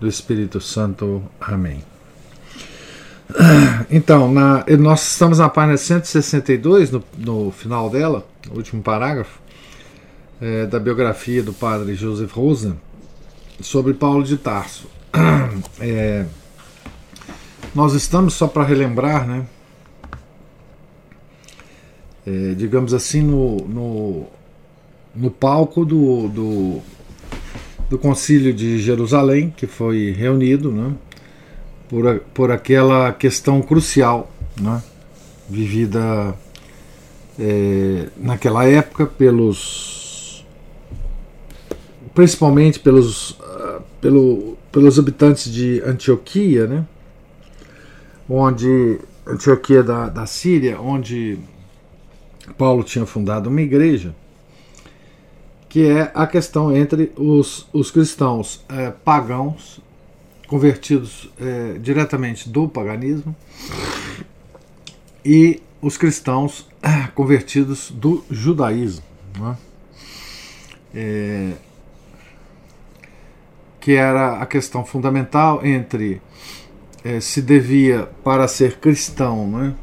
do Espírito Santo. Amém. Então, na, nós estamos na página 162, no, no final dela, no último parágrafo, é, da biografia do padre Joseph Rosen, sobre Paulo de Tarso. É, nós estamos, só para relembrar, né, é, digamos assim, no, no, no palco do, do do Concílio de Jerusalém, que foi reunido né, por, por aquela questão crucial né, vivida é, naquela época pelos principalmente pelos, uh, pelo, pelos habitantes de Antioquia, né, onde Antioquia da, da Síria, onde Paulo tinha fundado uma igreja que é a questão entre os, os cristãos é, pagãos, convertidos é, diretamente do paganismo, e os cristãos é, convertidos do judaísmo. Né? É, que era a questão fundamental entre é, se devia, para ser cristão, né,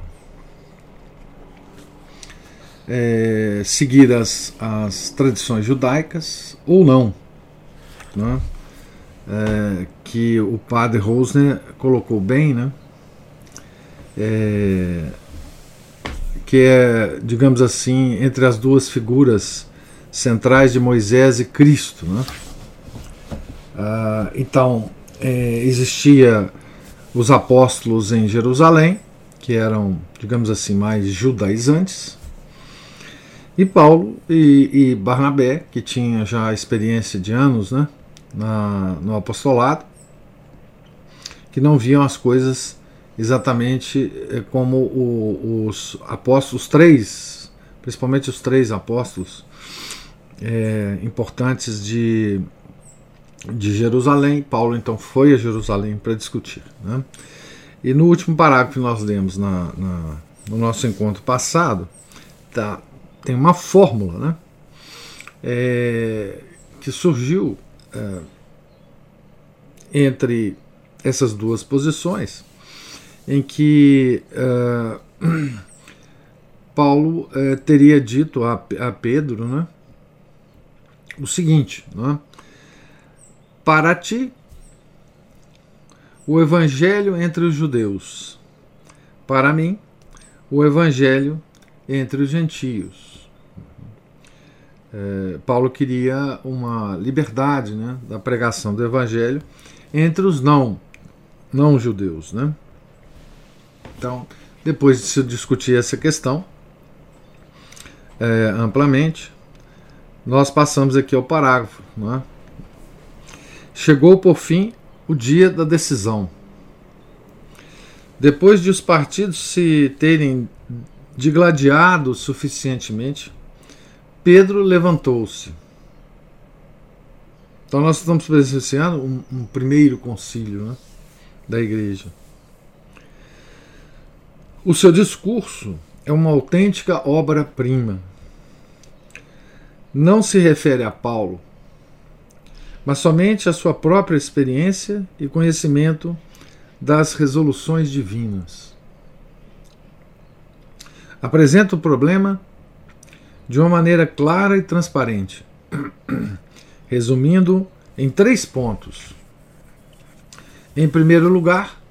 é, seguir as, as tradições judaicas ou não. Né? É, que o padre Rosner colocou bem, né? É, que é, digamos assim, entre as duas figuras centrais de Moisés e Cristo. Né? Ah, então, é, existia os apóstolos em Jerusalém, que eram, digamos assim, mais judaizantes, e Paulo e, e Barnabé, que tinha já experiência de anos né, na, no apostolado, que não viam as coisas exatamente eh, como o, os apóstolos, os três, principalmente os três apóstolos é, importantes de, de Jerusalém. Paulo então foi a Jerusalém para discutir. Né? E no último parágrafo que nós lemos na, na, no nosso encontro passado, tá, tem uma fórmula né, é, que surgiu é, entre essas duas posições, em que é, Paulo é, teria dito a, a Pedro né, o seguinte: né, para ti, o evangelho entre os judeus, para mim, o evangelho entre os gentios. É, Paulo queria uma liberdade né, da pregação do evangelho entre os não, não judeus. Né? Então, depois de se discutir essa questão é, amplamente, nós passamos aqui ao parágrafo. Né? Chegou por fim o dia da decisão. Depois de os partidos se terem digladiado suficientemente, Pedro levantou-se. Então nós estamos presenciando um, um primeiro concílio né, da igreja. O seu discurso é uma autêntica obra-prima. Não se refere a Paulo, mas somente à sua própria experiência e conhecimento das resoluções divinas. Apresenta o problema de uma maneira clara e transparente. Resumindo em três pontos. Em primeiro lugar,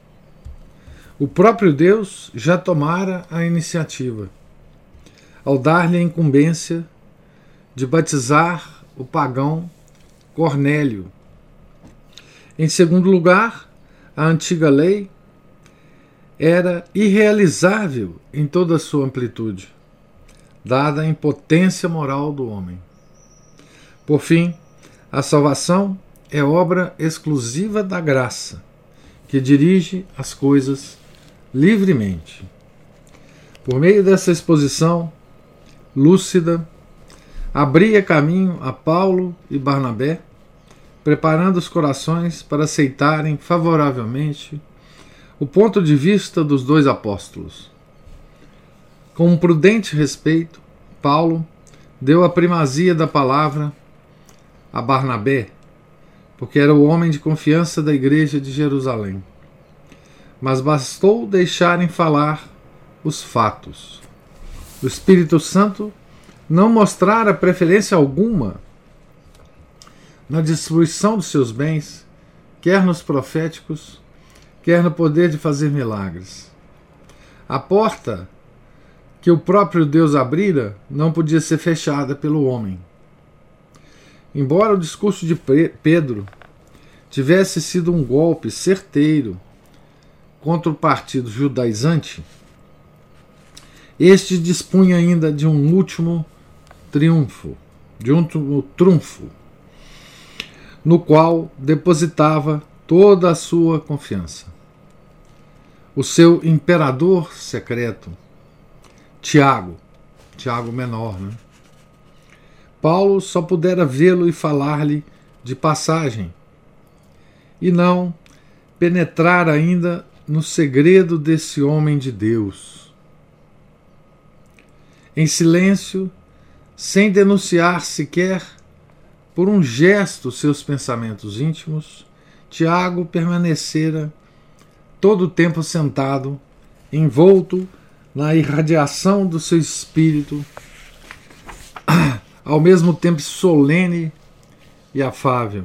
o próprio Deus já tomara a iniciativa, ao dar-lhe a incumbência de batizar o pagão Cornélio. Em segundo lugar, a antiga lei era irrealizável em toda a sua amplitude dada a impotência moral do homem. Por fim, a salvação é obra exclusiva da graça, que dirige as coisas livremente. Por meio dessa exposição lúcida, abria caminho a Paulo e Barnabé, preparando os corações para aceitarem favoravelmente o ponto de vista dos dois apóstolos. Com um prudente respeito, Paulo deu a primazia da palavra a Barnabé, porque era o homem de confiança da igreja de Jerusalém. Mas bastou deixarem falar os fatos. O Espírito Santo não mostrara preferência alguma na distribuição dos seus bens, quer nos proféticos, quer no poder de fazer milagres. A porta que o próprio Deus abrira não podia ser fechada pelo homem. Embora o discurso de Pedro tivesse sido um golpe certeiro contra o partido judaizante, este dispunha ainda de um último triunfo, de um trunfo, no qual depositava toda a sua confiança. O seu imperador secreto, Tiago, Tiago menor, né? Paulo só pudera vê-lo e falar-lhe de passagem, e não penetrar ainda no segredo desse homem de Deus. Em silêncio, sem denunciar sequer por um gesto seus pensamentos íntimos, Tiago permanecera todo o tempo sentado, envolto na irradiação do seu espírito ao mesmo tempo solene e afável.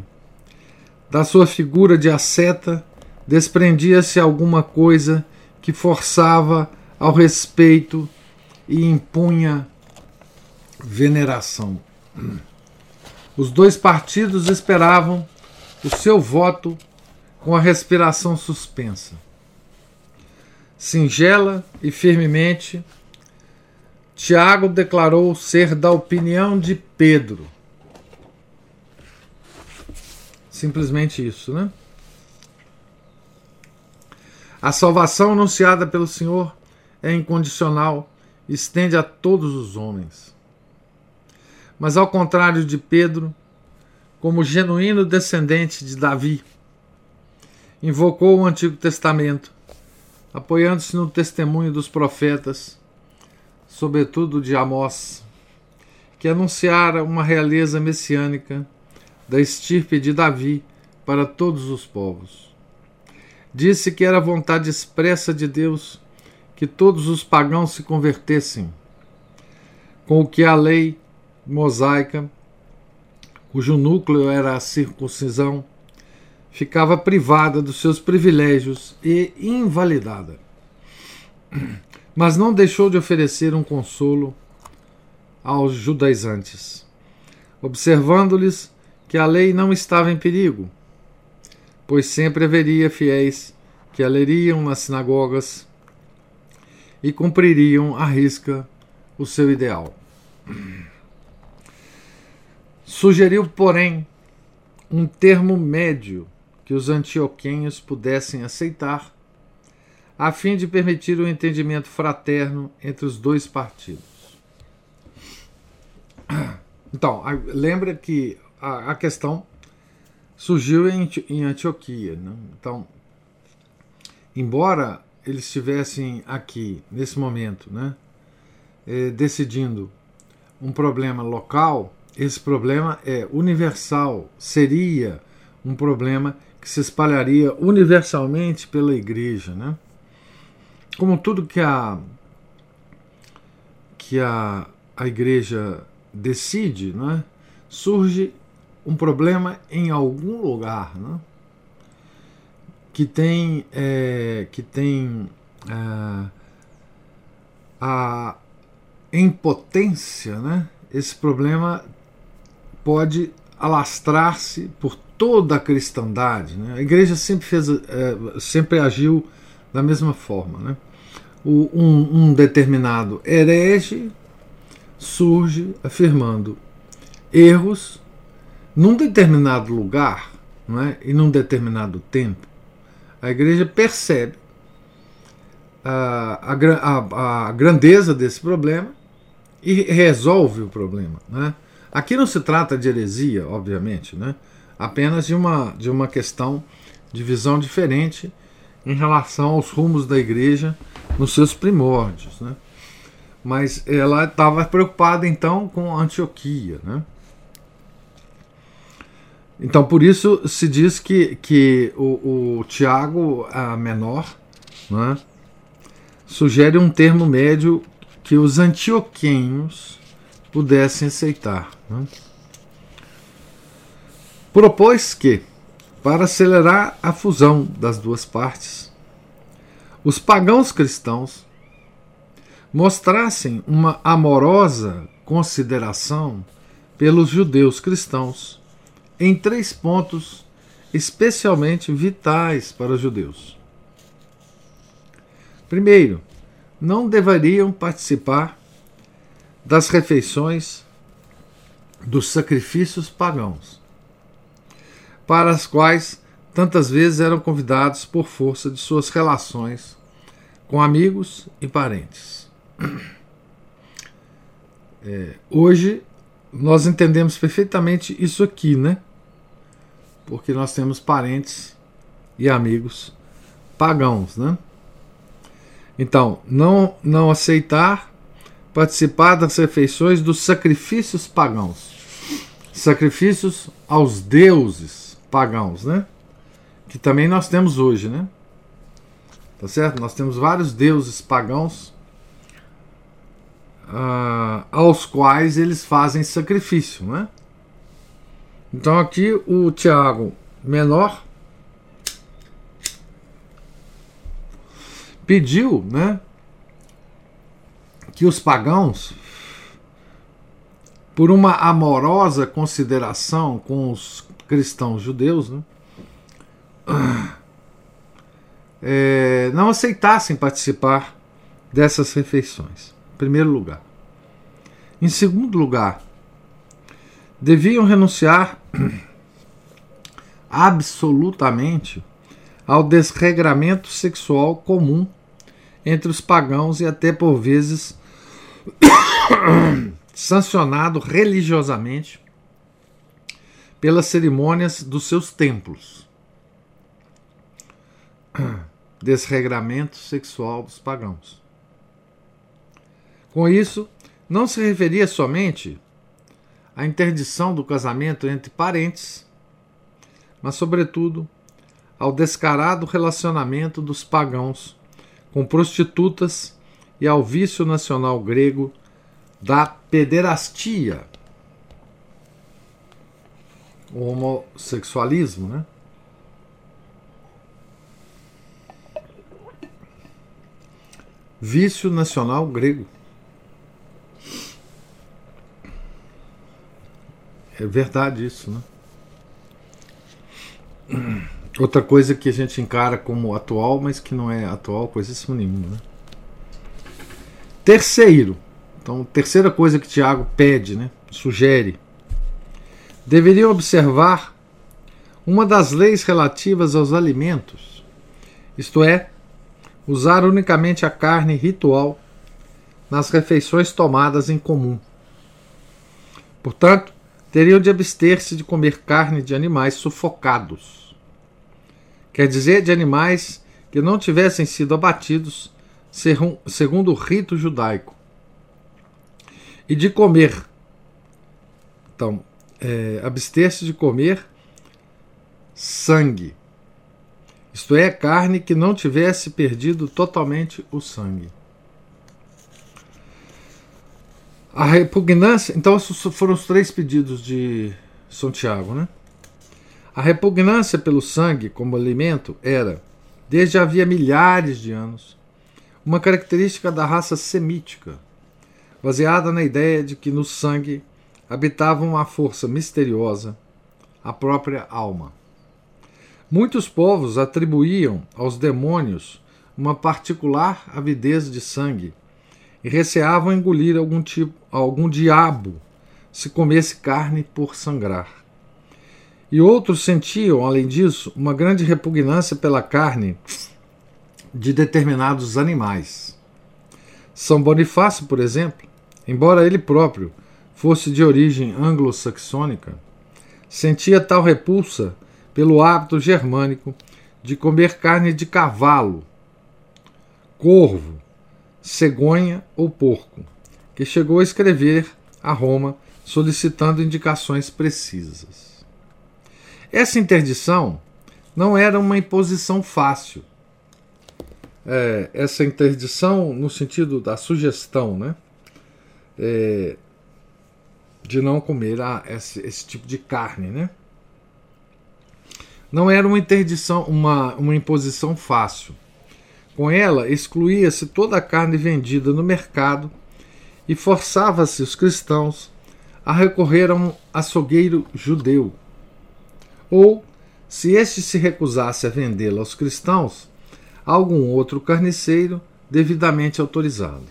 Da sua figura de asceta desprendia-se alguma coisa que forçava ao respeito e impunha veneração. Os dois partidos esperavam o seu voto com a respiração suspensa. Singela e firmemente, Tiago declarou ser da opinião de Pedro. Simplesmente isso, né? A salvação anunciada pelo Senhor é incondicional estende a todos os homens. Mas, ao contrário de Pedro, como genuíno descendente de Davi, invocou o Antigo Testamento, apoiando-se no testemunho dos profetas sobretudo de Amós, que anunciara uma realeza messiânica da estirpe de Davi para todos os povos. Disse que era vontade expressa de Deus que todos os pagãos se convertessem, com o que a lei mosaica, cujo núcleo era a circuncisão, ficava privada dos seus privilégios e invalidada mas não deixou de oferecer um consolo aos judaizantes, observando-lhes que a lei não estava em perigo, pois sempre haveria fiéis que a leriam nas sinagogas e cumpririam à risca o seu ideal. Sugeriu, porém, um termo médio que os antioquenhos pudessem aceitar a fim de permitir o entendimento fraterno entre os dois partidos. Então, lembra que a, questão surgiu em, Antioquia. Né? Então, embora eles estivessem aqui, nesse momento, né, eh, decidindo um problema local, esse problema é universal, seria um problema que se espalharia universalmente pela igreja. Né? como tudo que a que a, a igreja decide, né, surge um problema em algum lugar, né, que tem é, que tem é, a impotência, né, esse problema pode alastrar-se por toda a cristandade. Né? A igreja sempre fez, é, sempre agiu da mesma forma, né? o, um, um determinado herege surge afirmando erros num determinado lugar não é? e num determinado tempo. A igreja percebe a, a, a, grandeza desse problema e resolve o problema. Né? Aqui não se trata de heresia, obviamente, né? Apenas de uma, de uma questão de visão diferente em relação aos rumos da igreja nos seus primórdios. Né? Mas ela estava preocupada então com Antioquia. Né? Então, por isso se diz que, que o, o Tiago a menor né, sugere um termo médio que os antioquenhos pudessem aceitar. Né? Propôs que, para acelerar a fusão das duas partes, os pagãos cristãos mostrassem uma amorosa consideração pelos judeus cristãos em três pontos especialmente vitais para os judeus. Primeiro, não deveriam participar das refeições dos sacrifícios pagãos, para as quais tantas vezes eram convidados por força de suas relações com amigos e parentes. É, hoje nós entendemos perfeitamente isso aqui, né? porque nós temos parentes e amigos pagãos, né? Então, não, não aceitar participar das refeições dos sacrifícios pagãos. Sacrifícios aos deuses pagãos, né? Que também nós temos hoje, né? Tá certo? Nós temos vários deuses pagãos uh, aos quais eles fazem sacrifício, né? Então aqui o Tiago menor pediu, né, que os pagãos por uma amorosa consideração com os cristãos judeus, né, é, não aceitassem participar dessas refeições. Em primeiro lugar. Em segundo lugar, deviam renunciar absolutamente ao desregramento sexual comum entre os pagãos e até por vezes sancionado religiosamente pelas cerimônias dos seus templos. Desregramento sexual dos pagãos. Com isso, não se referia somente a interdição do casamento entre parentes, mas, sobretudo, ao descarado relacionamento dos pagãos com prostitutas e ao vício nacional grego da pederastia, o homossexualismo, né? Vício nacional grego. É verdade isso, né? Outra coisa que a gente encara como atual, mas que não é atual coisíssimo nenhuma. Né? Terceiro, então, terceira coisa que Tiago pede, né, sugere, deveriam observar uma das leis relativas aos alimentos, isto é, usar unicamente a carne ritual nas refeições tomadas em comum. Portanto, teriam de abster-se de comer carne de animais sufocados. Quer dizer, de animais que não tivessem sido abatidos segundo o rito judaico. E de comer. Então, é, abster-se de comer sangue. Isto é, carne que não tivesse perdido totalmente o sangue. A repugnância. Então, esses foram os três pedidos de São Tiago, né? A repugnância pelo sangue como alimento era, desde havia milhares de anos, uma característica da raça semítica, baseada na ideia de que no sangue habitava uma força misteriosa, a própria alma. Muitos povos atribuíam aos demônios uma particular avidez de sangue e receavam engolir algum tipo, algum diabo se comesse carne por sangrar. E outros sentiam, além disso, uma grande repugnância pela carne de determinados animais. São Bonifácio, por exemplo, embora ele próprio fosse de origem anglo-saxônica, sentia tal repulsa pelo hábito germânico de comer carne de cavalo, corvo, cegonha ou porco, que chegou a escrever a Roma solicitando indicações precisas. Essa interdição não era uma imposição fácil. É, essa interdição no sentido da sugestão, né? É, de não comer ah, esse, esse tipo de carne, né? Não era uma interdição, uma, uma imposição fácil. Com ela, excluía-se toda a carne vendida no mercado e forçava-se os cristãos a recorrer a um açougueiro judeu. Ou, se este se recusasse a vendê-la aos cristãos, a algum outro carniceiro devidamente autorizado.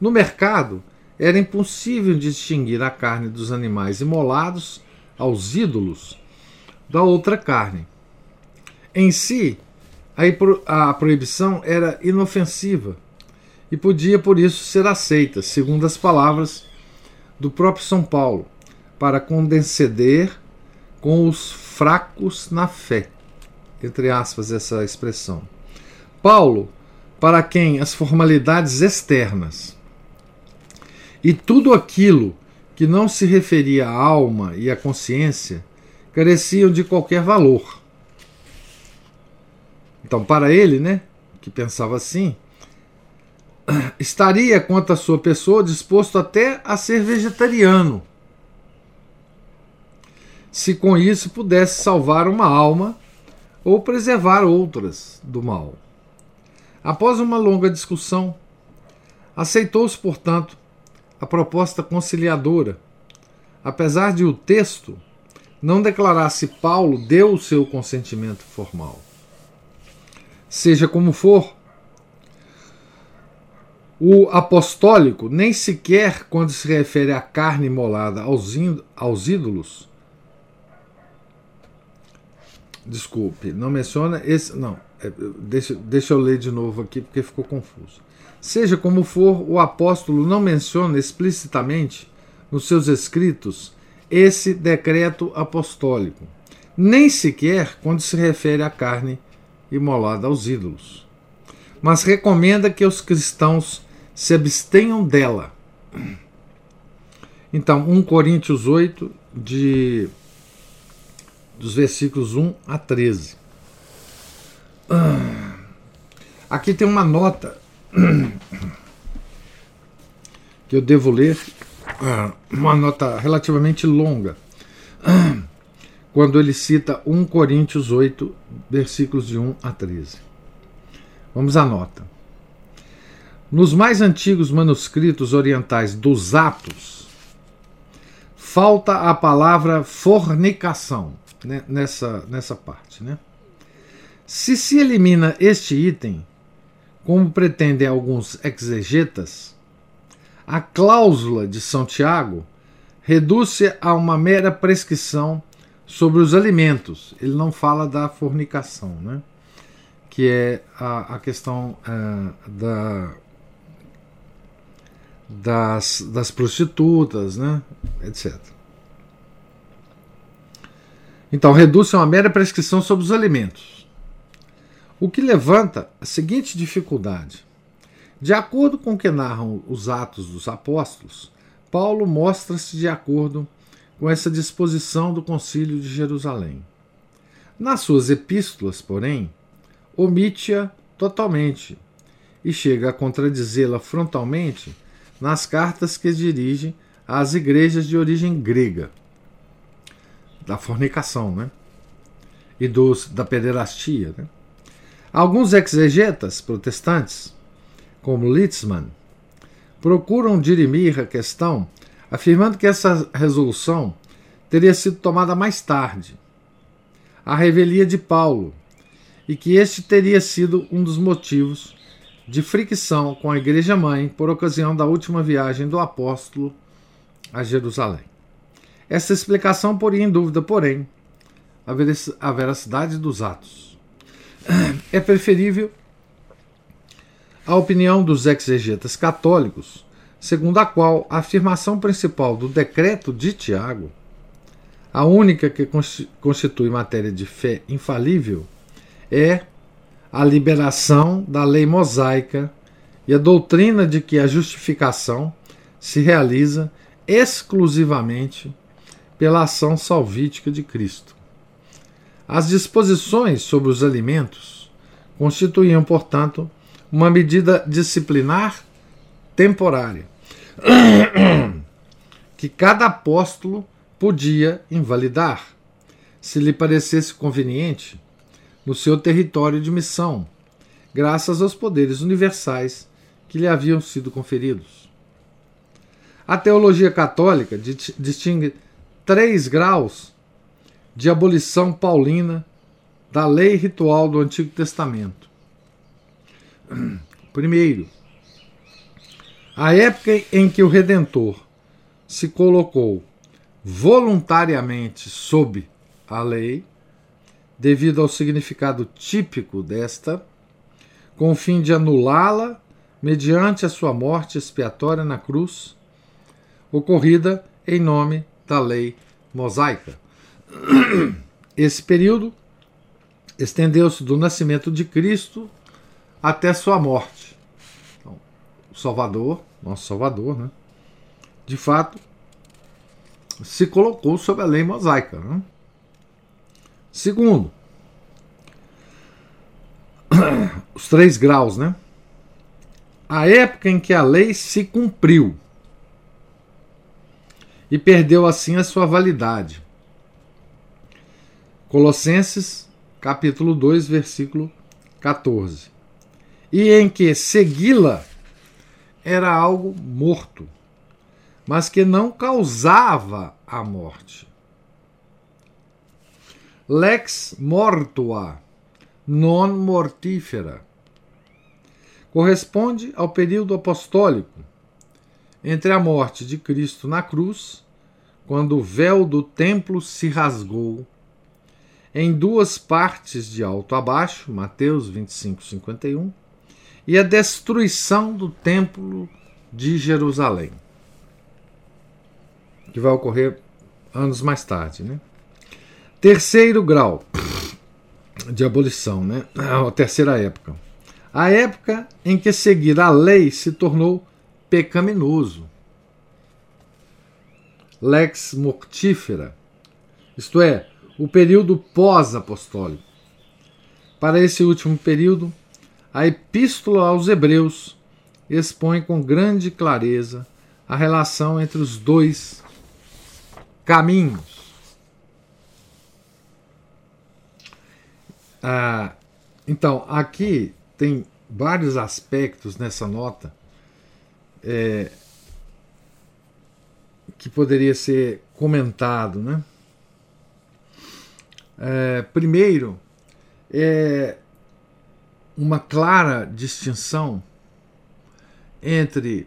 No mercado, era impossível distinguir a carne dos animais imolados aos ídolos da outra carne. Em si, a proibição era inofensiva e podia por isso ser aceita, segundo as palavras do próprio São Paulo, para condescender com os fracos na fé. Entre aspas, essa expressão. Paulo, para quem as formalidades externas e tudo aquilo que não se referia à alma e à consciência careciam de qualquer valor. Então, para ele, né, que pensava assim, estaria quanto à sua pessoa disposto até a ser vegetariano, se com isso pudesse salvar uma alma ou preservar outras do mal. Após uma longa discussão, aceitou-se, portanto, a proposta conciliadora, apesar de o texto não declarar se Paulo deu o seu consentimento formal. Seja como for, o apostólico nem sequer, quando se refere à carne imolada aos, aos ídolos, desculpe, não menciona esse. Não, é, deixa, deixa eu ler de novo aqui porque ficou confuso. Seja como for, o apóstolo não menciona explicitamente nos seus escritos esse decreto apostólico, nem sequer quando se refere à carne imolada aos ídolos, mas recomenda que os cristãos se abstenham dela. Então, 1 Coríntios 8, de, dos versículos 1 a 13. Aqui tem uma nota que eu devo ler ah, uma nota relativamente longa, quando ele cita 1 Coríntios 8, versículos de 1 a 13. Vamos à nota. Nos mais antigos manuscritos orientais dos Atos, falta a palavra fornicação né, nessa, nessa parte. Né? Se se elimina este item, como pretendem alguns exegetas, a cláusula de São Tiago reduz-se a uma mera prescrição sobre os alimentos. Ele não fala da fornicação, né? que é a, a questão uh, da, das, das prostitutas, né? etc. Então, reduz-se a uma mera prescrição sobre os alimentos. O que levanta a seguinte dificuldade. De acordo com o que narram os Atos dos Apóstolos, Paulo mostra-se de acordo com essa disposição do Concílio de Jerusalém. Nas suas epístolas, porém, omite-a totalmente e chega a contradizê-la frontalmente nas cartas que dirige às igrejas de origem grega, da fornicação, né? E dos, da pederastia. Né? Alguns exegetas protestantes como Litzmann, procuram dirimir a questão afirmando que essa resolução teria sido tomada mais tarde, à revelia de Paulo, e que este teria sido um dos motivos de fricção com a Igreja Mãe por ocasião da última viagem do apóstolo a Jerusalém. Essa explicação poria em dúvida, porém, a veracidade dos atos. É preferível a opinião dos exegetas católicos, segundo a qual a afirmação principal do decreto de Tiago, a única que constitui matéria de fé infalível, é a liberação da lei mosaica e a doutrina de que a justificação se realiza exclusivamente pela ação salvítica de Cristo. As disposições sobre os alimentos constituíam, portanto, uma medida disciplinar temporária que cada apóstolo podia invalidar, se lhe parecesse conveniente, no seu território de missão, graças aos poderes universais que lhe haviam sido conferidos. A teologia católica distingue três graus de abolição paulina da lei ritual do Antigo Testamento. Primeiro, a época em que o Redentor se colocou voluntariamente sob a lei, devido ao significado típico desta, com o fim de anulá-la mediante a sua morte expiatória na cruz, ocorrida em nome da lei mosaica. Esse período estendeu-se do nascimento de Cristo até sua morte. Então, o Salvador, nosso Salvador, né, de fato, se colocou sob a lei mosaica. Né? Segundo, os três graus, né? A época em que a lei se cumpriu e perdeu assim a sua validade. Colossenses, capítulo 2, versículo 14 e em que segui-la era algo morto, mas que não causava a morte. Lex mortua, non mortífera. Corresponde ao período apostólico entre a morte de Cristo na cruz, quando o véu do templo se rasgou em duas partes de alto a baixo, Mateus 25, 51, e a destruição do Templo de Jerusalém, que vai ocorrer anos mais tarde. Né? Terceiro grau de abolição, né? a terceira época. A época em que seguir a lei se tornou pecaminoso. Lex mortífera, isto é, o período pós-apostólico. Para esse último período, a Epístola aos Hebreus expõe com grande clareza a relação entre os dois caminhos. Ah, então, aqui tem vários aspectos nessa nota é, que poderia ser comentado, né? É, primeiro, é, uma clara distinção entre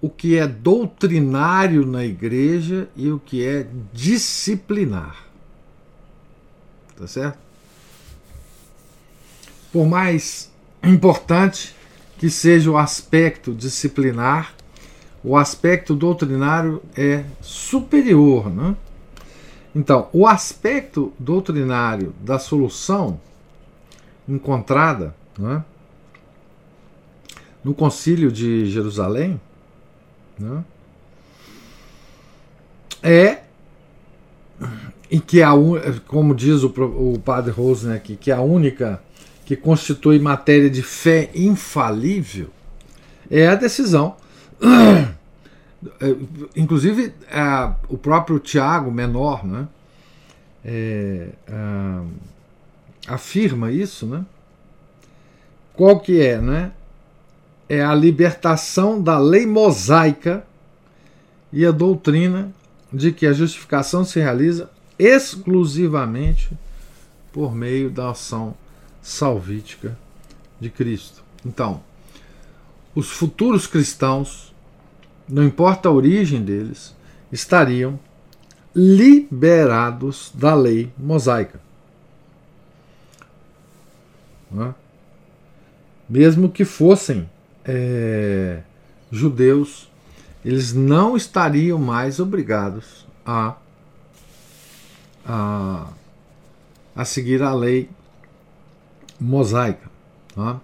o que é doutrinário na igreja e o que é disciplinar. Tá certo? Por mais importante que seja o aspecto disciplinar, o aspecto doutrinário é superior, né? Então, o aspecto doutrinário da solução encontrada né, no Concílio de Jerusalém né, é em que a como diz o, o padre Rosner aqui, que a única que constitui matéria de fé infalível é a decisão. Inclusive, é, o próprio Tiago, menor, né, é, é, afirma isso, né? Qual que é, né? É a libertação da lei mosaica e a doutrina de que a justificação se realiza exclusivamente por meio da ação salvítica de Cristo. Então, os futuros cristãos, não importa a origem deles, estariam liberados da lei mosaica. Né? Mesmo que fossem é, judeus, eles não estariam mais obrigados a, a, a seguir a lei mosaica. Tá?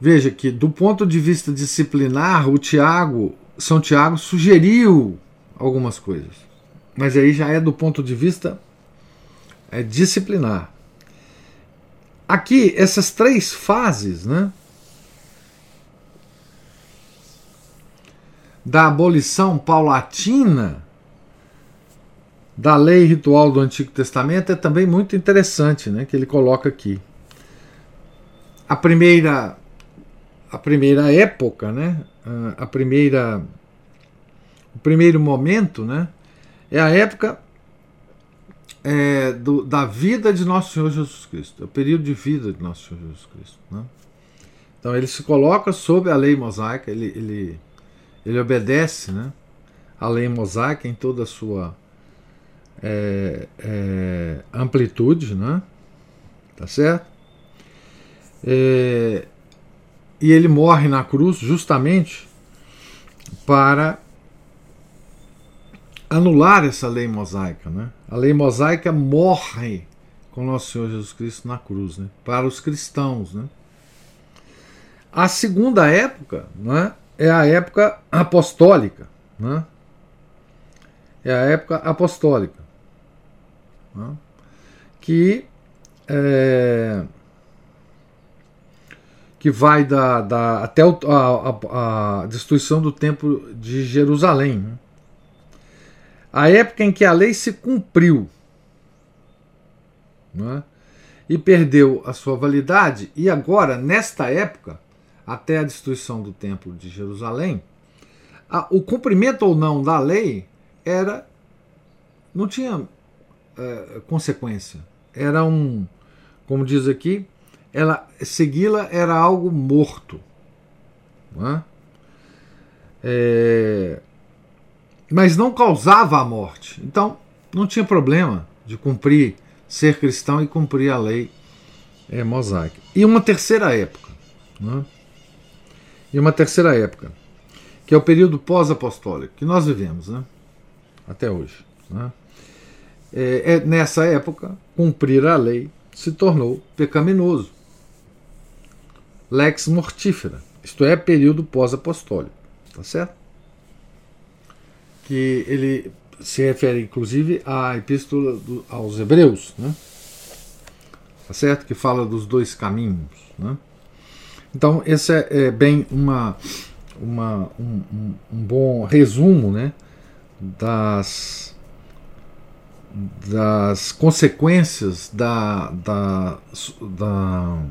Veja que, do ponto de vista disciplinar, o Tiago, São Tiago sugeriu algumas coisas, mas aí já é do ponto de vista é, disciplinar. Aqui, essas três fases, né? Da abolição paulatina da lei ritual do Antigo Testamento é também muito interessante, né? Que ele coloca aqui. A primeira, a primeira época, né? A primeira, o primeiro momento, né? É a época é, do, da vida de Nosso Senhor Jesus Cristo, é o período de vida de Nosso Senhor Jesus Cristo. Né? Então ele se coloca sob a lei mosaica, ele, ele, ele obedece né, a lei mosaica em toda a sua é, é, amplitude, né? tá certo? É, e ele morre na cruz justamente para anular essa lei mosaica. Né? A lei mosaica morre com nosso Senhor Jesus Cristo na cruz, né? para os cristãos. Né? A segunda época né, é a época apostólica. Né? É a época apostólica. Né? Que, é, que vai da, da, até o, a, a, destruição do Templo de Jerusalém. Né? a época em que a lei se cumpriu é? e perdeu a sua validade, e agora, nesta época, até a destruição do Templo de Jerusalém, a, o cumprimento ou não da lei era não tinha é, consequência. Era um, como diz aqui, ela segui-la era algo morto. Não é? É, mas não causava a morte. Então, não tinha problema de cumprir, ser cristão e cumprir a lei é, mosaica. E uma terceira época. Né? E uma terceira época, que é o período pós-apostólico, que nós vivemos né? até hoje. Né? É, é, nessa época, cumprir a lei se tornou pecaminoso. Lex mortífera, isto é, período pós-apostólico. Tá certo? que ele se refere inclusive à epístola do, aos Hebreus, né? Tá certo? Que fala dos dois caminhos, né? Então, esse é, é bem uma, uma, um, um, um, bom resumo né, das, das consequências da, da, da,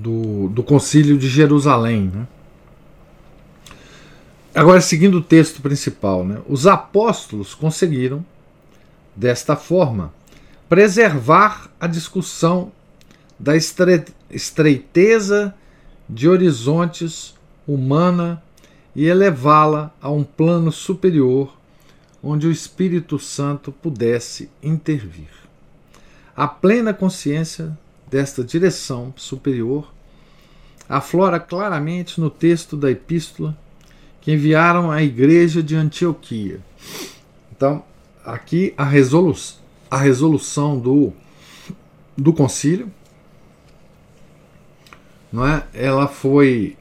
do, do concílio de Jerusalém. Né? Agora, seguindo o texto principal, né, os apóstolos conseguiram, desta forma, preservar a discussão da estreiteza de horizontes humana e elevá-la a um plano superior onde o Espírito Santo pudesse intervir. A plena consciência desta direção superior aflora claramente no texto da epístola que enviaram à igreja de Antioquia. Então, aqui a, resolu a resolução do, do concílio, não é? ela foi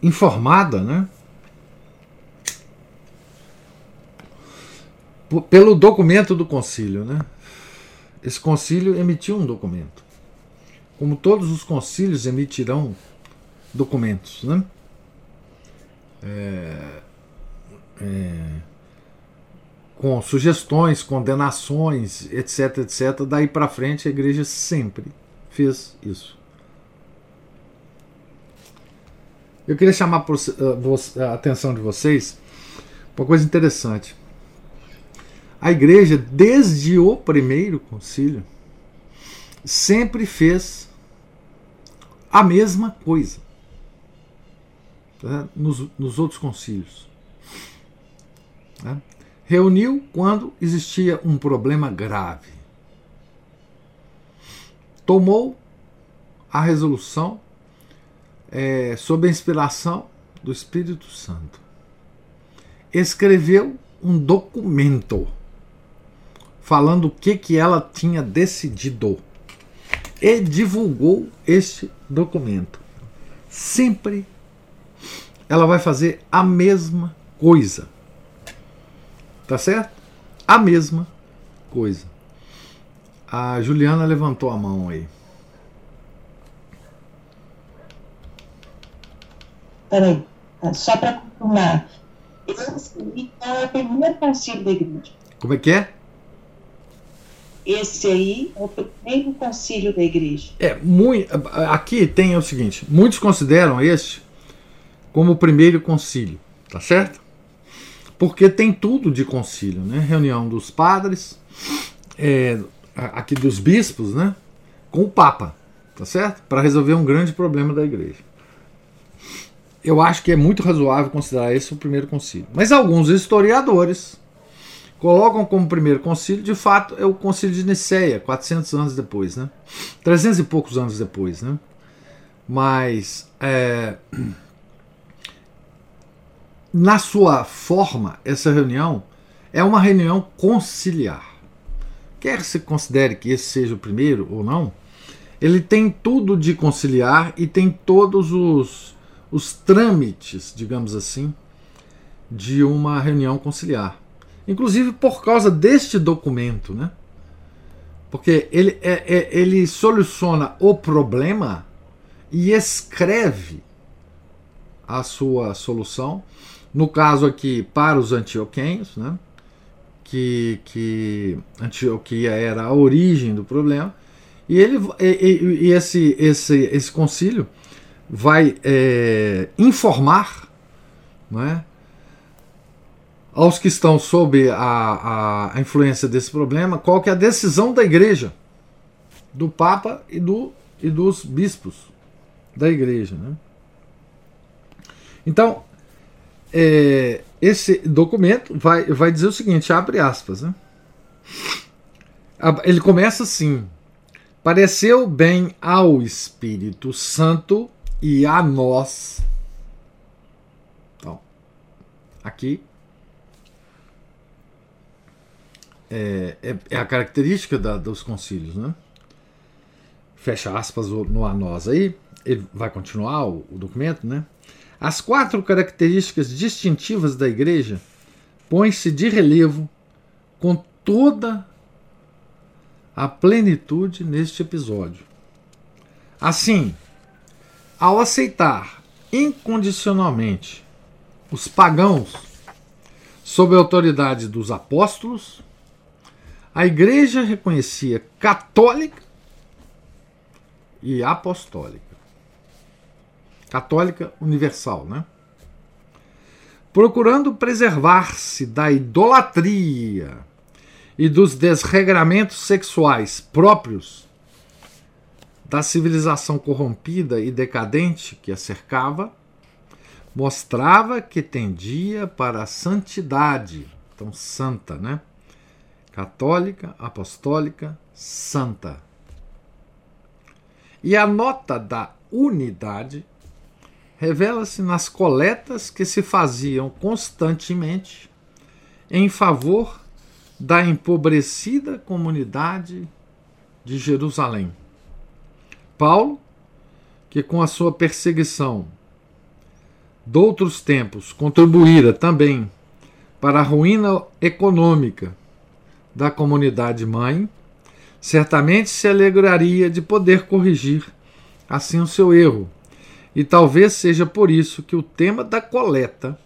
informada né? pelo documento do concílio. Né? Esse concílio emitiu um documento. Como todos os concílios emitirão documentos. Né? é, é, com sugestões, condenações, etc, etc. Daí para frente a igreja sempre fez isso. Eu queria chamar a atenção de vocês para uma coisa interessante. A igreja, desde o primeiro concílio, sempre fez a mesma coisa né, nos, nos outros concílios. Né? Reuniu quando existia um problema grave. Tomou a resolução é, sob a inspiração do Espírito Santo. Escreveu um documento falando o que, que ela tinha decidido e divulgou este documento. Sempre ela vai fazer a mesma coisa. Tá certo? A mesma coisa. A Juliana levantou a mão aí. Peraí, só para confirmar. Esse é o primeiro concílio da igreja. Como é que é? Esse aí é o primeiro concílio da igreja. É, muito, aqui tem o seguinte: muitos consideram este como o primeiro concílio, tá certo? Porque tem tudo de concílio, né? Reunião dos padres, é, aqui dos bispos, né? Com o Papa, tá certo? Para resolver um grande problema da igreja. Eu acho que é muito razoável considerar esse o primeiro concílio. Mas alguns historiadores colocam como primeiro concílio, de fato, é o concílio de Nicéia, 400 anos depois, né? 300 e poucos anos depois, né? Mas é, na sua forma, essa reunião é uma reunião conciliar. Quer se considere que esse seja o primeiro ou não, ele tem tudo de conciliar e tem todos os, os trâmites, digamos assim, de uma reunião conciliar inclusive por causa deste documento, né? Porque ele, é, é, ele soluciona o problema e escreve a sua solução. No caso aqui, para os antioquenhos, né? que, que Antioquia era a origem do problema. E, ele, e, e esse, esse, esse concílio vai é, informar não é, aos que estão sob a, a, a, influência desse problema, qual que é a decisão da igreja, do Papa e, do, e dos bispos da igreja. Né? Então, é, esse documento vai, vai dizer o seguinte, abre aspas, né? ele começa assim, pareceu bem ao Espírito Santo e a nós. Então, aqui é, é, é a característica da, dos concílios, né? Fecha aspas no a nós aí, ele vai continuar o, o documento, né? As quatro características distintivas da igreja põem-se de relevo com toda a plenitude neste episódio. Assim, ao aceitar incondicionalmente os pagãos sob a autoridade dos apóstolos, a igreja reconhecia católica e apostólica. Católica universal, né? Procurando preservar-se da idolatria e dos desregramentos sexuais próprios da civilização corrompida e decadente que a cercava, mostrava que tendia para a santidade, tão santa, né? Católica, apostólica, santa. E a nota da unidade revela-se nas coletas que se faziam constantemente em favor da empobrecida comunidade de Jerusalém. Paulo, que com a sua perseguição de outros tempos contribuíra também para a ruína econômica da comunidade mãe, certamente se alegraria de poder corrigir assim o seu erro. E talvez seja por isso que o tema da coleta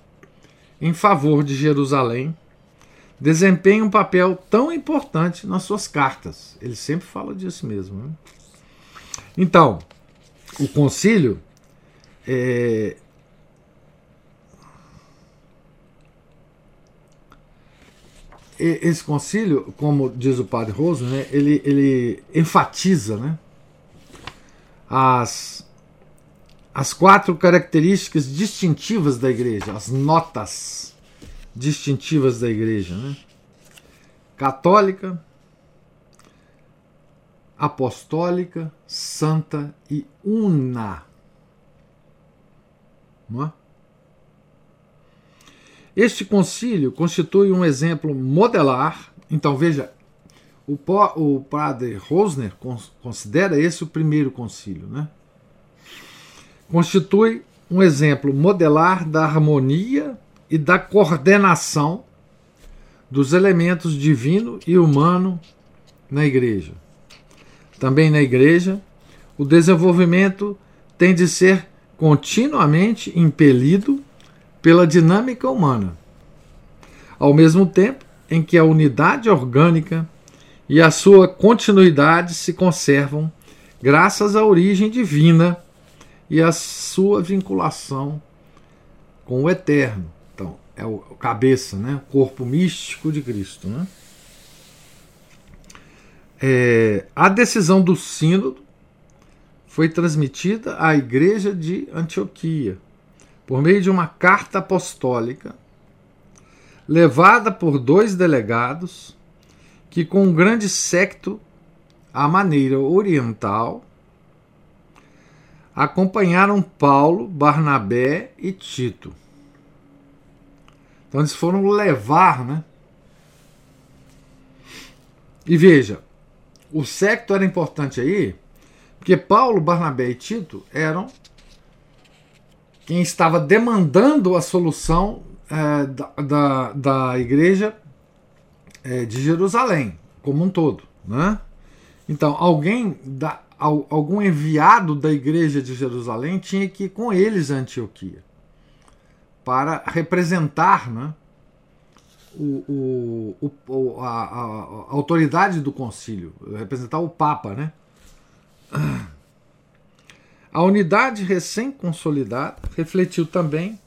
em favor de Jerusalém desempenha um papel tão importante nas suas cartas. Ele sempre fala disso mesmo. Né? Então, o concílio é, esse concílio, como diz o padre Roso, né, ele, ele enfatiza né, as, as quatro características distintivas da igreja, as notas distintivas da igreja, né? Católica, apostólica, santa e una. Não é? Este concílio constitui um exemplo modelar. Então veja, o, o padre Rosner considera esse o primeiro concílio, né? Constitui um exemplo modelar da harmonia e da coordenação dos elementos divino e humano na igreja. Também na igreja, o desenvolvimento tem de ser continuamente impelido pela dinâmica humana, ao mesmo tempo em que a unidade orgânica e a sua continuidade se conservam graças à origem divina e à sua vinculação com o eterno. Então, é o cabeça, né? o corpo místico de Cristo. Né? É, a decisão do Sínodo foi transmitida à Igreja de Antioquia por meio de uma carta apostólica levada por dois delegados que, com um grande secto à maneira oriental, acompanharam Paulo, Barnabé e Tito. Então eles foram levar, né? E veja, o secto era importante aí, porque Paulo, Barnabé e Tito eram quem estava demandando a solução é, da, da, da, igreja é, de Jerusalém, como um todo. Né? Então, alguém, da, algum enviado da igreja de Jerusalém tinha que ir com eles a Antioquia para representar né, o, o, o a, a, autoridade do concílio, representar o Papa. Né? A unidade recém-consolidada refletiu também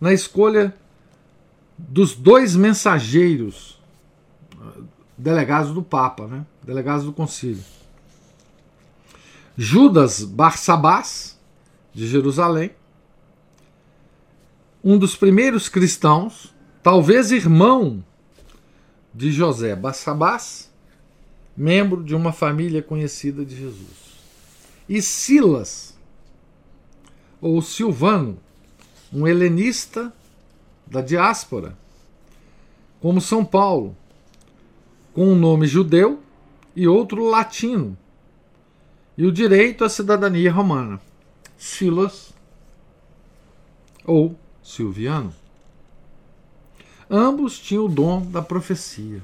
na escolha dos dois mensageiros delegados do Papa, né? delegados do concílio. Judas Barsabás, de Jerusalém, um dos primeiros cristãos, talvez irmão de José Barsabás, membro de uma família conhecida de Jesus. E Silas, ou Silvano, um helenista da diáspora, como São Paulo, com um nome judeu e outro latino, e o direito à cidadania romana. Silas ou Silviano. Ambos tinham o dom da profecia.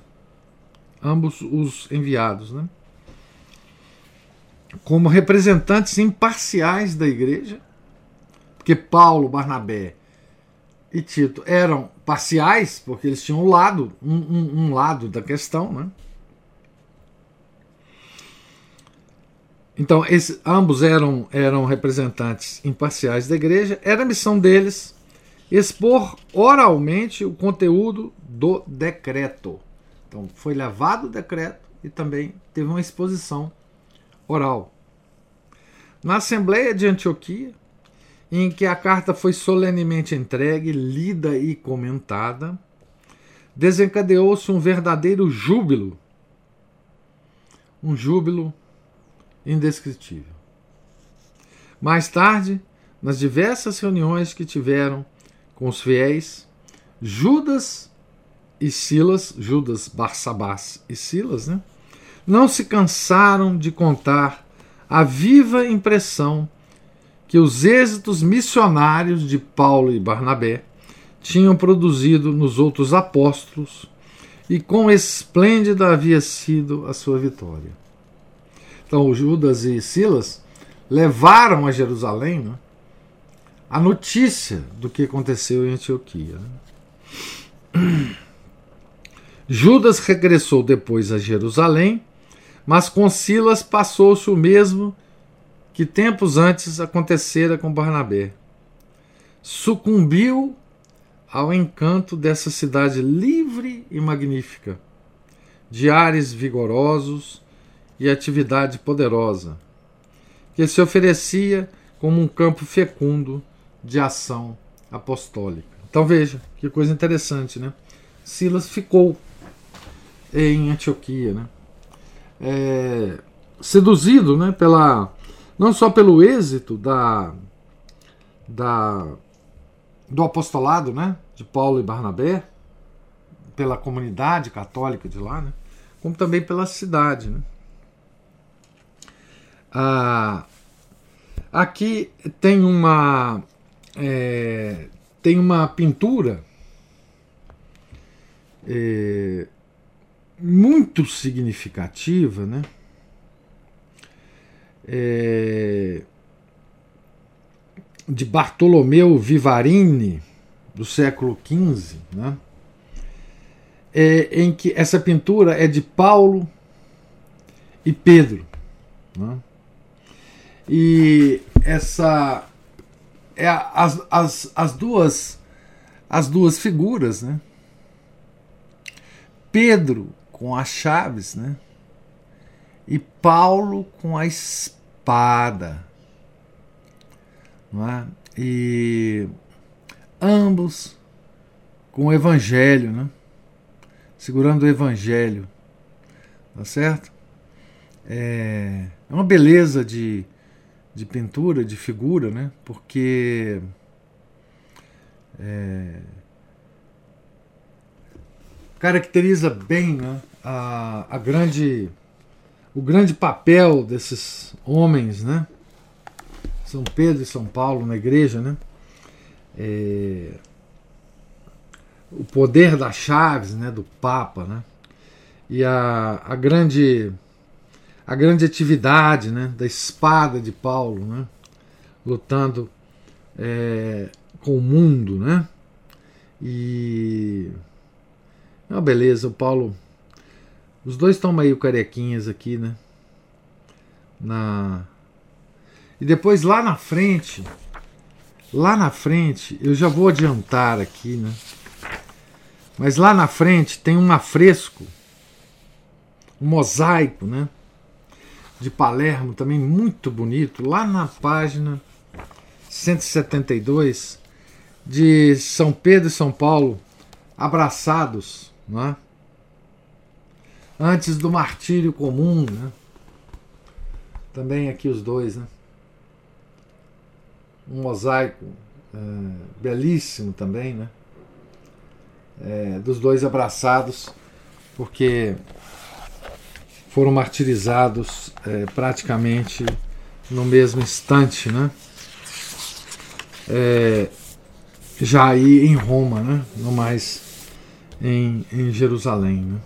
Ambos os enviados, né? Como representantes imparciais da igreja, porque Paulo, Barnabé e Tito eram parciais, porque eles tinham um lado, um, um, um lado da questão, né? Então, esses, ambos eram, eram representantes imparciais da igreja. Era a missão deles expor oralmente o conteúdo do decreto. Então, foi levado o decreto e também teve uma exposição oral. Na Assembleia de Antioquia, em que a carta foi solenemente entregue, lida e comentada, desencadeou-se um verdadeiro júbilo. Um júbilo indescritível. Mais tarde, nas diversas reuniões que tiveram com os fiéis, Judas e Silas, Judas, Barsabás e Silas, né, não se cansaram de contar a viva impressão que os êxitos missionários de Paulo e Barnabé tinham produzido nos outros apóstolos e quão esplêndida havia sido a sua vitória. Então, Judas e Silas levaram a Jerusalém né, a notícia do que aconteceu em Antioquia. Né? Judas regressou depois a Jerusalém, mas com Silas passou-se o mesmo que tempos antes acontecera com Barnabé. Sucumbiu ao encanto dessa cidade livre e magnífica, de ares vigorosos e atividade poderosa, que se oferecia como um campo fecundo de ação apostólica. Então veja que coisa interessante, né? Silas ficou em Antioquia, né? É, seduzido, né, pela não só pelo êxito da, da do apostolado, né, de Paulo e Barnabé, pela comunidade católica de lá, né, como também pela cidade, né. Ah, aqui tem uma é, tem uma pintura é, muito significativa, né? É, de Bartolomeu Vivarini, do século XV, né? É, em que essa pintura é de Paulo e Pedro. Né? E essa é as, as, as duas as duas figuras, né? Pedro com as chaves, né? E Paulo com a espada, não é? E ambos com o evangelho, né? Segurando o evangelho, tá certo? É, é uma beleza de, de pintura, de figura, né? Porque é, caracteriza bem né, a, a grande, o grande papel desses homens, né? São Pedro e São Paulo na igreja, né? É, o poder das chaves, né, do Papa, né? E a, a grande a grande atividade, né, da espada de Paulo, né? Lutando é, com o mundo, né? E é uma beleza, o Paulo. Os dois estão meio carequinhas aqui, né? Na E depois lá na frente, lá na frente, eu já vou adiantar aqui, né? Mas lá na frente tem um afresco, um mosaico, né? De Palermo, também muito bonito, lá na página 172, de São Pedro e São Paulo abraçados é? Antes do martírio comum. Né? Também aqui os dois. Né? Um mosaico é, belíssimo também, né? É, dos dois abraçados, porque foram martirizados é, praticamente no mesmo instante, né? É, já aí em Roma, né? não mais em, em Jerusalém. Né?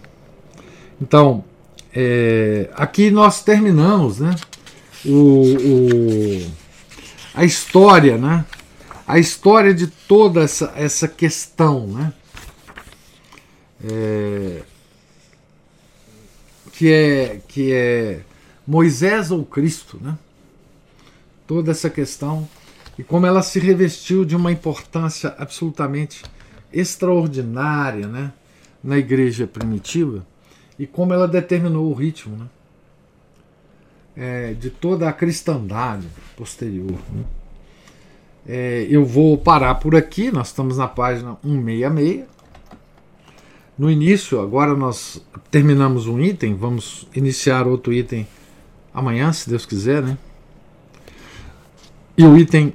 Então, é, aqui nós terminamos né, o, o, a história, né, a história de toda essa, essa questão, né, é, que, é, que é Moisés ou Cristo, né, toda essa questão e como ela se revestiu de uma importância absolutamente extraordinária né, na igreja primitiva e como ela determinou o ritmo né, é, de toda a cristandade posterior. Né. É, eu vou parar por aqui, nós estamos na página 166. No início, agora nós terminamos um item, vamos iniciar outro item amanhã, se Deus quiser, né? E o item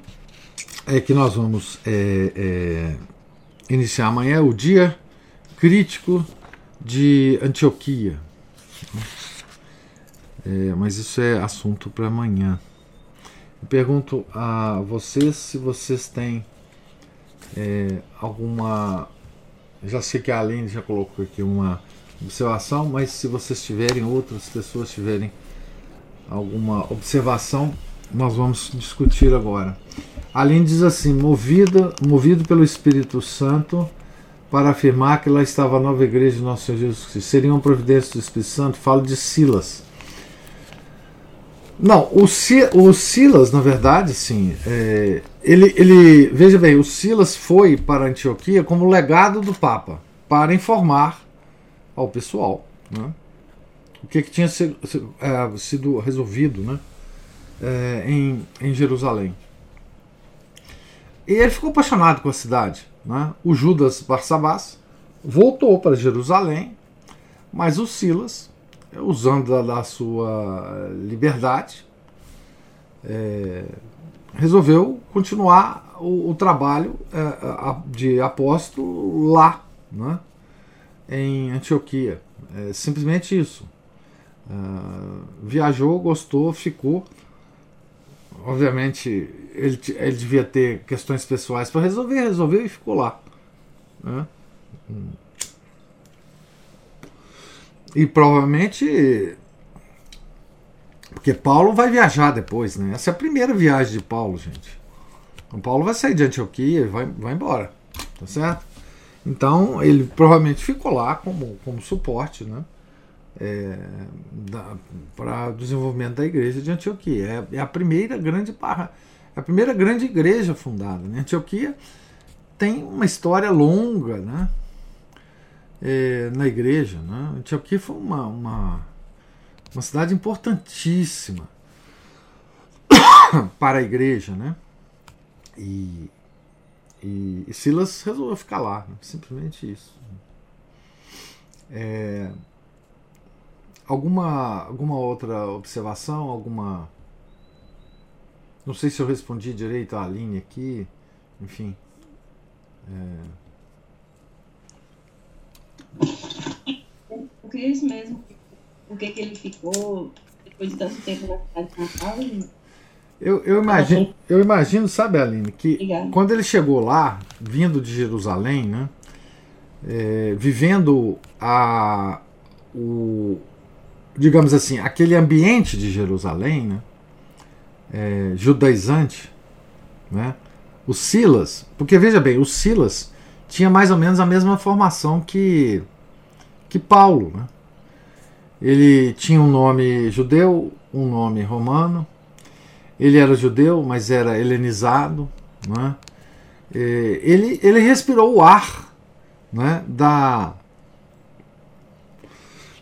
é que nós vamos é, é, iniciar amanhã é o dia crítico de Antioquia. É, mas isso é assunto para amanhã. Pergunto a vocês se vocês têm é, alguma. Já sei que a Aline já colocou aqui uma observação, mas se vocês tiverem, outras pessoas tiverem alguma observação, nós vamos discutir agora. Aline diz assim: movida, movido pelo Espírito Santo para afirmar que lá estava a nova igreja de nosso Senhor Jesus Cristo. Seria uma providência do Espírito Santo? Falo de Silas. Não, o, o Silas, na verdade, sim. É, ele, ele, veja bem, o Silas foi para Antioquia como legado do Papa, para informar ao pessoal né, o que, que tinha sido, é, sido resolvido né, é, em, em Jerusalém. E ele ficou apaixonado com a cidade. Né? O Judas Barsabás voltou para Jerusalém, mas o Silas, usando da, da sua liberdade, é, resolveu continuar o, o trabalho é, de apóstolo lá, né, em Antioquia. É simplesmente isso. Uh, viajou, gostou, ficou. Obviamente, ele, ele devia ter questões pessoais para resolver, resolveu e ficou lá. Né? E provavelmente. Porque Paulo vai viajar depois, né? Essa é a primeira viagem de Paulo, gente. Então, Paulo vai sair de Antioquia e vai, vai embora. Tá certo? Então, ele provavelmente ficou lá como, como suporte, né? É, para o desenvolvimento da igreja de Antioquia. É, é, a primeira grande barra, a primeira grande igreja fundada. Né? Antioquia tem uma história longa, né? é, na igreja. Né? Antioquia foi uma, uma, uma cidade importantíssima para a igreja. Né? E, e, e Silas resolveu ficar lá, né? simplesmente isso. É, alguma, alguma outra observação? Alguma. Não sei se eu respondi direito à linha aqui. Enfim. É, porque isso mesmo. Por que ele ficou depois de tanto tempo na cidade de Natal? Eu, eu, imagino, eu imagino, sabe, Aline, que Obrigada. quando ele chegou lá, vindo de Jerusalém, né, é, vivendo a, o, digamos assim, aquele ambiente de Jerusalém, né, é, judaizante, né, o Silas, porque veja bem, o Silas tinha mais ou menos a mesma formação que, que Paulo. Né? Ele tinha um nome judeu, um nome romano. Ele era judeu, mas era helenizado. Né? Ele, ele respirou o ar né? da,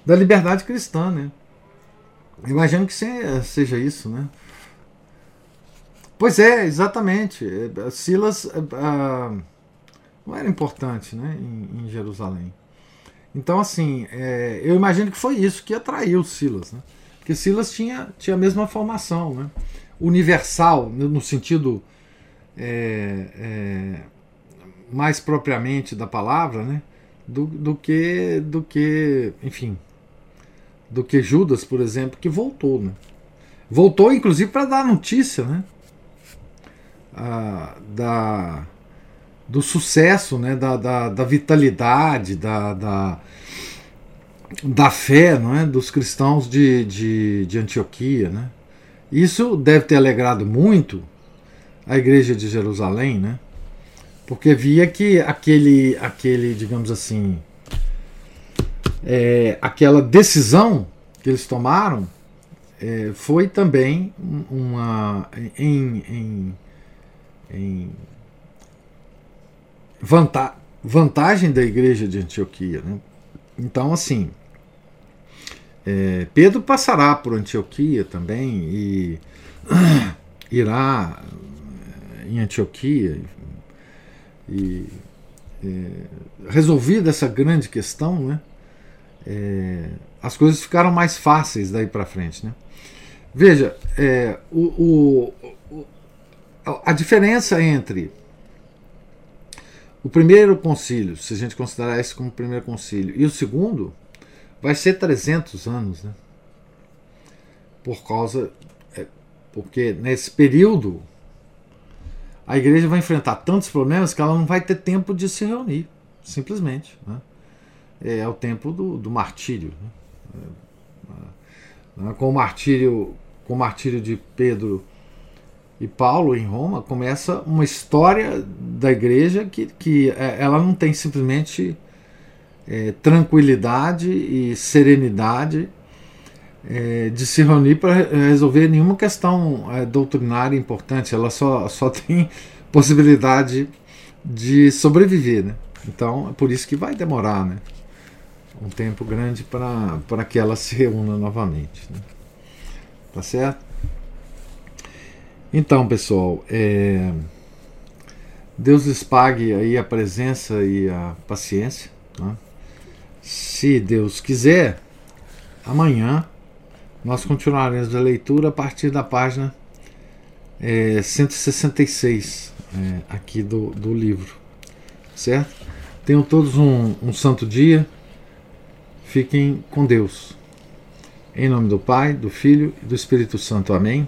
da liberdade cristã. Né? Imagino que seja isso. Né? Pois é, exatamente. Silas. Uh, não era importante né, em, em Jerusalém. Então, assim, é, eu imagino que foi isso que atraiu Silas. Né? Porque Silas tinha, tinha a mesma formação, né? universal, no sentido é, é, mais propriamente da palavra, né? do, do, que, do que, enfim, do que Judas, por exemplo, que voltou. Né? Voltou, inclusive, para dar notícia né? Ah, da do sucesso, né, da, da, da vitalidade, da, da, da, fé não é, dos cristãos de, de, de Antioquia. Né? Isso deve ter alegrado muito a igreja de Jerusalém, né? porque via que aquele, aquele digamos assim, é, aquela decisão que eles tomaram é, foi também uma em, em, em vanta vantagem da igreja de Antioquia. Né? Então, assim, é, Pedro passará por Antioquia também e irá em Antioquia e é, resolvida essa grande questão, né? É, as coisas ficaram mais fáceis daí para frente, né? Veja, é, o, a diferença entre o primeiro concílio, se a gente considerar esse como o primeiro concílio, e o segundo, vai ser 300 anos, né? Por causa. É, porque nesse período a igreja vai enfrentar tantos problemas que ela não vai ter tempo de se reunir, simplesmente. Né? É, é o tempo do, do martírio. Né? É, é, com o martírio, com o martírio de Pedro e Paulo em Roma começa uma história da igreja que, que é, ela não tem simplesmente é, tranquilidade e serenidade é, de se reunir para resolver nenhuma questão é, doutrinária importante, ela só, só tem possibilidade de sobreviver. Né? Então é por isso que vai demorar né? um tempo grande para que ela se reúna novamente. Né? Tá certo? Então, pessoal, é... Deus lhes pague aí a presença e a paciência. Né? Se Deus quiser, amanhã nós continuaremos a leitura a partir da página é, 166 é, aqui do, do livro. Certo? Tenham todos um, um santo dia. Fiquem com Deus. Em nome do Pai, do Filho e do Espírito Santo. Amém.